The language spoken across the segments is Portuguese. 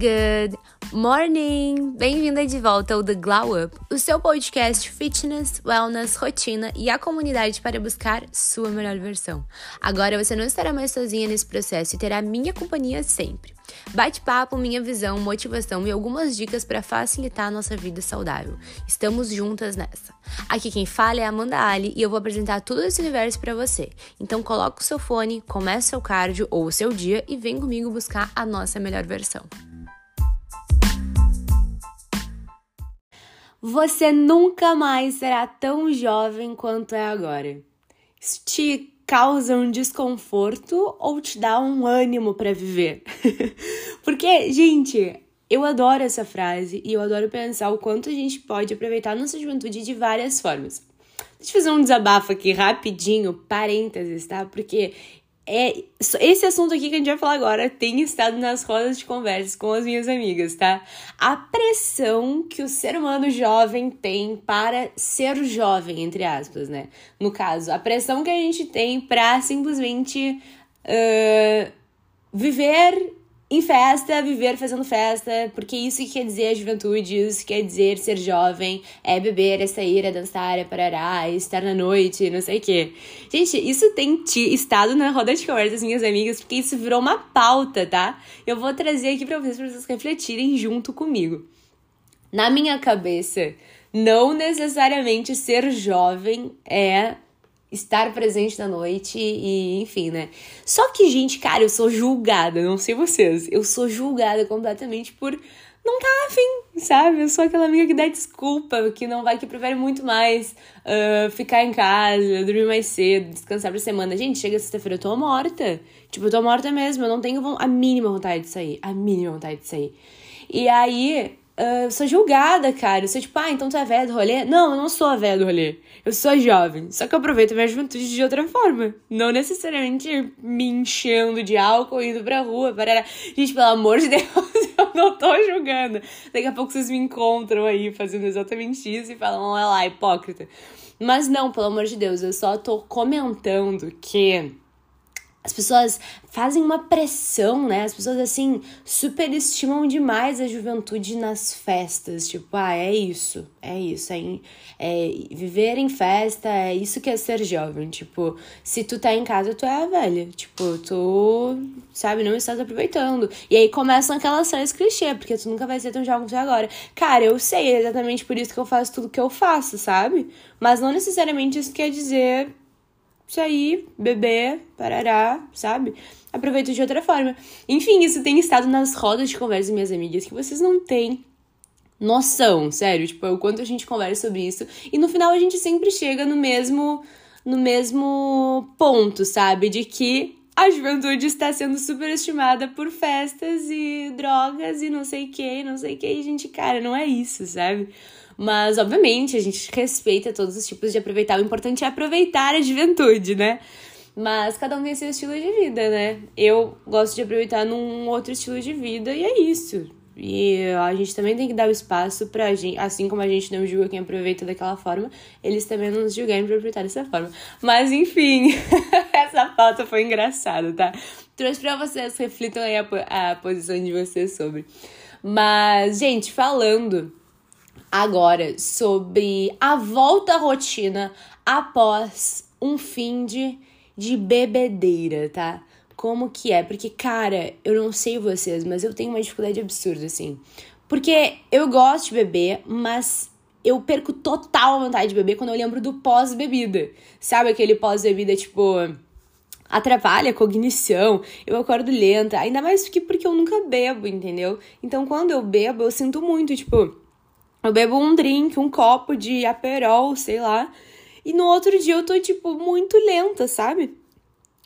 Good morning! Bem-vinda de volta ao The Glow Up, o seu podcast fitness, wellness, rotina e a comunidade para buscar sua melhor versão. Agora você não estará mais sozinha nesse processo e terá minha companhia sempre. Bate-papo, minha visão, motivação e algumas dicas para facilitar a nossa vida saudável. Estamos juntas nessa. Aqui quem fala é Amanda Ali e eu vou apresentar tudo esse universo para você. Então coloca o seu fone, comece seu cardio ou o seu dia e vem comigo buscar a nossa melhor versão. Você nunca mais será tão jovem quanto é agora. Isso te causa um desconforto ou te dá um ânimo para viver? Porque, gente, eu adoro essa frase e eu adoro pensar o quanto a gente pode aproveitar nossa juventude de várias formas. Deixa eu fazer um desabafo aqui rapidinho, parênteses, tá? Porque é esse assunto aqui que a gente vai falar agora tem estado nas rodas de conversas com as minhas amigas, tá? A pressão que o ser humano jovem tem para ser jovem, entre aspas, né? No caso, a pressão que a gente tem para simplesmente uh, viver em festa, viver fazendo festa, porque isso que quer dizer a juventude, isso quer dizer ser jovem, é beber, é sair, é dançar, é parará, é estar na noite, não sei o quê. Gente, isso tem estado na roda de conversa das minhas amigas, porque isso virou uma pauta, tá? Eu vou trazer aqui pra vocês, pra vocês refletirem junto comigo. Na minha cabeça, não necessariamente ser jovem é estar presente na noite e enfim, né? Só que, gente, cara, eu sou julgada, não sei vocês, eu sou julgada completamente por não tá afim, sabe? Eu sou aquela amiga que dá desculpa, que não vai, que prefere muito mais uh, ficar em casa, dormir mais cedo, descansar pra semana. Gente, chega sexta-feira, eu tô morta. Tipo, eu tô morta mesmo, eu não tenho a mínima vontade de sair, a mínima vontade de sair. E aí, eu sou julgada, cara. Eu sou tipo, ah, então tu é velha do rolê? Não, eu não sou a velha do rolê. Eu sou jovem. Só que eu aproveito minha juventude de outra forma. Não necessariamente me enchendo de álcool, indo pra rua. Para... Gente, pelo amor de Deus, eu não tô julgando. Daqui a pouco vocês me encontram aí fazendo exatamente isso e falam, olha lá, hipócrita. Mas não, pelo amor de Deus, eu só tô comentando que as pessoas fazem uma pressão, né? As pessoas, assim, superestimam demais a juventude nas festas. Tipo, ah, é isso, é isso. É, é, viver em festa, é isso que é ser jovem. Tipo, se tu tá em casa, tu é a velha. Tipo, tu, sabe, não estás aproveitando. E aí começam aquelas séries clichê, porque tu nunca vai ser tão jovem quanto agora. Cara, eu sei, é exatamente por isso que eu faço tudo que eu faço, sabe? Mas não necessariamente isso quer dizer sair, beber, parará, sabe? Aproveito de outra forma. Enfim, isso tem estado nas rodas de conversa minhas amigas que vocês não têm noção, sério, tipo, o quanto a gente conversa sobre isso e no final a gente sempre chega no mesmo no mesmo ponto, sabe? De que a juventude está sendo superestimada por festas e drogas e não sei o que, não sei o que. Gente, cara, não é isso, sabe? Mas, obviamente, a gente respeita todos os tipos de aproveitar. O importante é aproveitar a juventude, né? Mas cada um tem seu estilo de vida, né? Eu gosto de aproveitar num outro estilo de vida e é isso. E a gente também tem que dar o espaço pra gente, assim como a gente não julga quem aproveita daquela forma, eles também não nos julgarem pra aproveitar dessa forma. Mas enfim, essa pauta foi engraçada, tá? Trouxe pra vocês, reflitam aí a, a posição de vocês sobre. Mas, gente, falando agora sobre a volta à rotina após um fim de, de bebedeira, tá? Como que é? Porque, cara, eu não sei vocês, mas eu tenho uma dificuldade absurda, assim. Porque eu gosto de beber, mas eu perco total a vontade de beber quando eu lembro do pós-bebida. Sabe aquele pós-bebida, tipo atrapalha a cognição, eu acordo lenta, ainda mais porque, porque eu nunca bebo, entendeu? Então quando eu bebo, eu sinto muito, tipo, eu bebo um drink, um copo de aperol, sei lá. E no outro dia eu tô, tipo, muito lenta, sabe?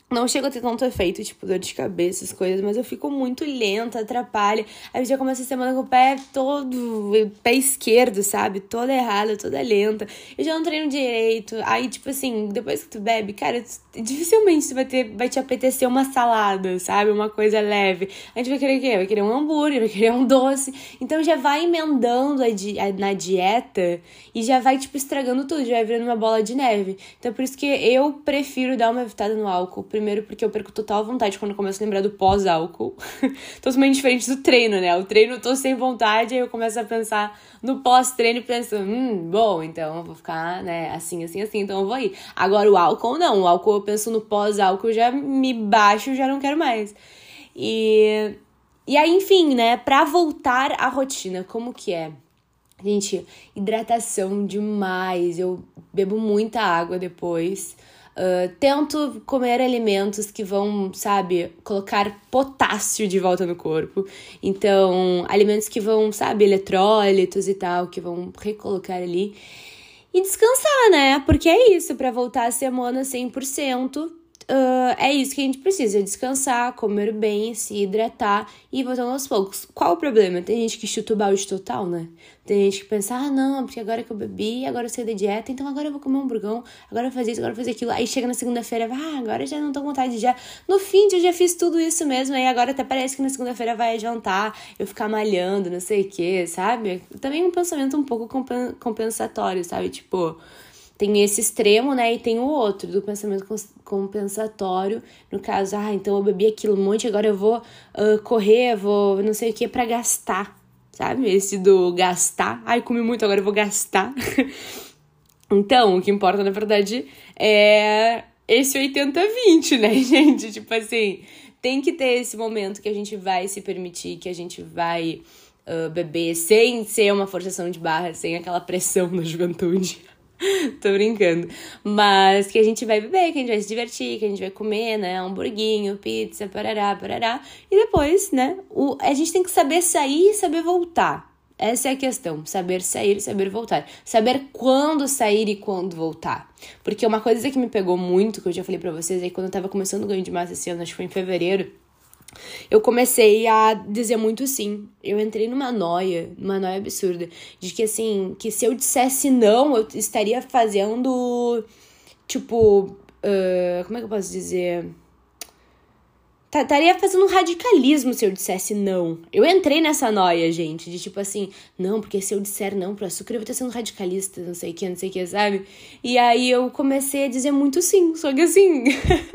Não chego a ter tanto efeito, tipo, dor de cabeça, essas coisas, mas eu fico muito lenta, atrapalha. Aí eu já começo a semana com o pé todo, pé esquerdo, sabe? Toda errada, toda lenta. Eu já não treino direito. Aí, tipo assim, depois que tu bebe, cara, dificilmente tu vai, ter, vai te apetecer uma salada, sabe? Uma coisa leve. A gente vai querer o quê? Vai querer um hambúrguer, vai querer um doce. Então já vai emendando a di a, na dieta e já vai, tipo, estragando tudo, já vai virando uma bola de neve. Então por isso que eu prefiro dar uma evitada no álcool Primeiro, porque eu perco total vontade quando começo a lembrar do pós-álcool. Totalmente diferente do treino, né? O treino eu tô sem vontade, aí eu começo a pensar no pós-treino e penso, hum, bom, então eu vou ficar, né, assim, assim, assim, então eu vou ir. Agora o álcool não, o álcool eu penso no pós-álcool, já me baixo, já não quero mais. E. E aí, enfim, né, pra voltar à rotina, como que é? Gente, hidratação demais. Eu bebo muita água depois. Uh, tento comer alimentos que vão, sabe, colocar potássio de volta no corpo. Então, alimentos que vão, sabe, eletrólitos e tal, que vão recolocar ali. E descansar, né? Porque é isso, para voltar a semana 100%. Uh, é isso que a gente precisa: descansar, comer bem, se hidratar e voltando aos poucos. Qual o problema? Tem gente que chuta o balde total, né? Tem gente que pensa, ah, não, porque agora que eu bebi, agora eu saí da dieta, então agora eu vou comer um burgão, agora eu vou fazer isso, agora eu vou fazer aquilo. Aí chega na segunda-feira, ah, agora já não tô com vontade de já. No fim, eu já fiz tudo isso mesmo, aí agora até parece que na segunda-feira vai adiantar eu ficar malhando, não sei o que, sabe? Também um pensamento um pouco compensatório, sabe? Tipo tem esse extremo, né? E tem o outro, do pensamento compensatório. No caso, ah, então eu bebi aquilo um monte, agora eu vou uh, correr, vou não sei o que para gastar, sabe? Esse do gastar. Ai, comi muito, agora eu vou gastar. então, o que importa, na verdade, é esse 80-20, né, gente? Tipo assim, tem que ter esse momento que a gente vai se permitir, que a gente vai uh, beber sem ser uma forçação de barra, sem aquela pressão da juventude. Tô brincando. Mas que a gente vai beber, que a gente vai se divertir, que a gente vai comer, né? Hamburguinho, pizza, parará, parará. E depois, né? O, a gente tem que saber sair e saber voltar. Essa é a questão. Saber sair e saber voltar. Saber quando sair e quando voltar. Porque uma coisa que me pegou muito, que eu já falei pra vocês, é que quando eu tava começando o ganho de massa esse ano, acho que foi em fevereiro eu comecei a dizer muito sim. Eu entrei numa noia, numa noia absurda, de que assim, que se eu dissesse não, eu estaria fazendo, tipo, uh, como é que eu posso dizer? Estaria fazendo um radicalismo se eu dissesse não. Eu entrei nessa noia, gente, de tipo assim, não, porque se eu disser não pro açúcar, eu vou estar sendo radicalista, não sei o que, não sei o que, sabe? E aí eu comecei a dizer muito sim, só que assim,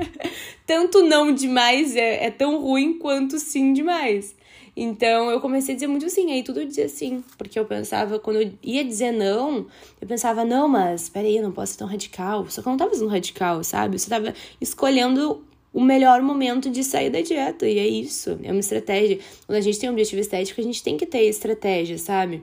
tanto não demais é, é tão ruim quanto sim demais. Então eu comecei a dizer muito sim, aí tudo eu dizia sim, porque eu pensava, quando eu ia dizer não, eu pensava, não, mas peraí, eu não posso ser tão radical. Só que eu não tava sendo radical, sabe? Eu só tava escolhendo o melhor momento de sair da dieta. E é isso, é uma estratégia. Quando a gente tem um objetivo estético, a gente tem que ter estratégia, sabe?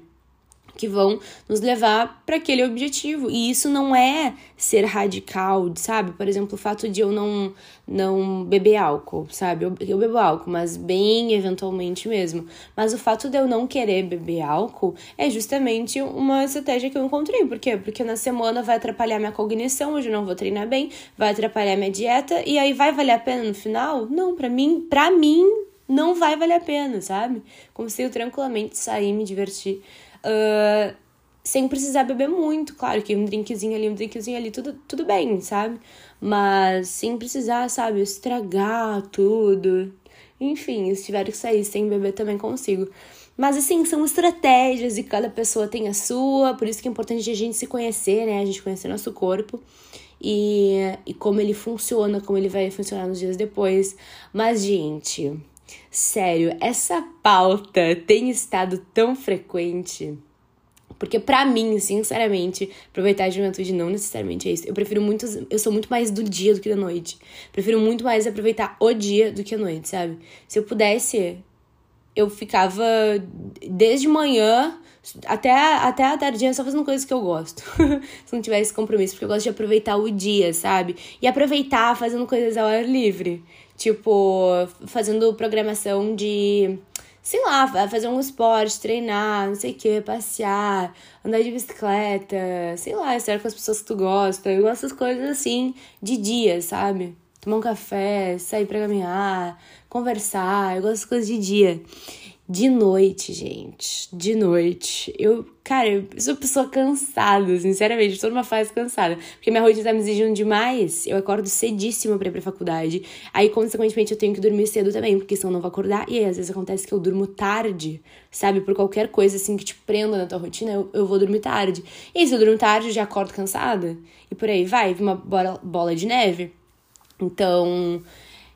Que vão nos levar para aquele objetivo. E isso não é ser radical, sabe? Por exemplo, o fato de eu não não beber álcool, sabe? Eu, eu bebo álcool, mas bem eventualmente mesmo. Mas o fato de eu não querer beber álcool é justamente uma estratégia que eu encontrei. Por quê? Porque na semana vai atrapalhar minha cognição, hoje eu não vou treinar bem, vai atrapalhar minha dieta e aí vai valer a pena no final? Não, para mim, para mim não vai valer a pena, sabe? Consigo tranquilamente sair, me divertir Uh, sem precisar beber muito, claro que um drinkzinho ali, um drinkzinho ali, tudo, tudo bem, sabe? Mas sem precisar, sabe, estragar tudo. Enfim, se tiver que sair sem beber também consigo. Mas assim, são estratégias e cada pessoa tem a sua, por isso que é importante a gente se conhecer, né? A gente conhecer nosso corpo e, e como ele funciona, como ele vai funcionar nos dias depois. Mas, gente, Sério, essa pauta tem estado tão frequente. Porque para mim, sinceramente, aproveitar a juventude não necessariamente é isso. Eu prefiro muito, eu sou muito mais do dia do que da noite. Prefiro muito mais aproveitar o dia do que a noite, sabe? Se eu pudesse, eu ficava desde manhã até, até a tardinha só fazendo coisas que eu gosto. Se não tivesse compromisso, porque eu gosto de aproveitar o dia, sabe? E aproveitar fazendo coisas ao ar livre. Tipo, fazendo programação de, sei lá, fazer um esporte, treinar, não sei o que, passear, andar de bicicleta, sei lá, estar com as pessoas que tu gosta. Eu gosto das coisas assim, de dia, sabe? Tomar um café, sair pra caminhar, conversar, eu gosto das coisas de dia. De noite, gente. De noite. Eu, cara, eu sou pessoa cansada, sinceramente. Estou numa fase cansada. Porque minha rotina tá me exigindo demais. Eu acordo cedíssimo pra ir pra faculdade. Aí, consequentemente, eu tenho que dormir cedo também, porque senão eu não vou acordar. E aí, às vezes acontece que eu durmo tarde, sabe? Por qualquer coisa assim que te prenda na tua rotina, eu, eu vou dormir tarde. E aí, se eu durmo tarde, eu já acordo cansada. E por aí vai, uma bola, bola de neve. Então,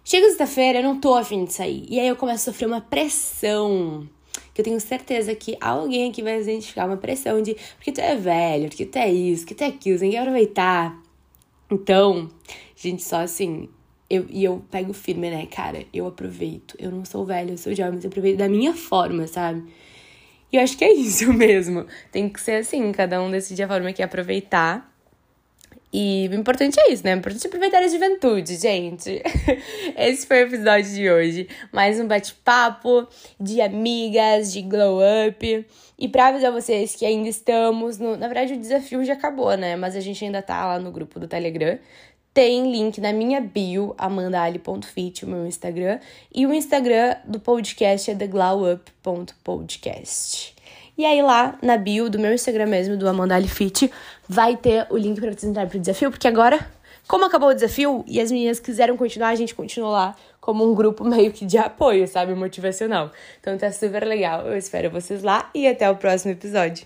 chega sexta-feira, eu não tô afim de sair. E aí eu começo a sofrer uma pressão. Que eu tenho certeza que alguém aqui vai identificar uma pressão de porque tu é velho, porque tu é isso, porque tu é aquilo, você tem que aproveitar. Então, gente, só assim, eu, e eu pego firme, né, cara? Eu aproveito. Eu não sou velha, eu sou jovem, mas eu aproveito da minha forma, sabe? E eu acho que é isso mesmo. Tem que ser assim, cada um decide a forma que aproveitar. E o importante é isso, né? O importante é aproveitar a juventude, gente. Esse foi o episódio de hoje. Mais um bate-papo de amigas, de glow up. E pra avisar vocês que ainda estamos no. Na verdade, o desafio já acabou, né? Mas a gente ainda tá lá no grupo do Telegram. Tem link na minha bio, amandali.fit, o meu Instagram. E o Instagram do podcast é theglowup.podcast. E aí lá na bio do meu Instagram mesmo, do Amandali Fit, vai ter o link para vocês entrarem pro desafio, porque agora, como acabou o desafio e as meninas quiseram continuar, a gente continua lá como um grupo meio que de apoio, sabe? Motivacional. Então tá super legal. Eu espero vocês lá e até o próximo episódio.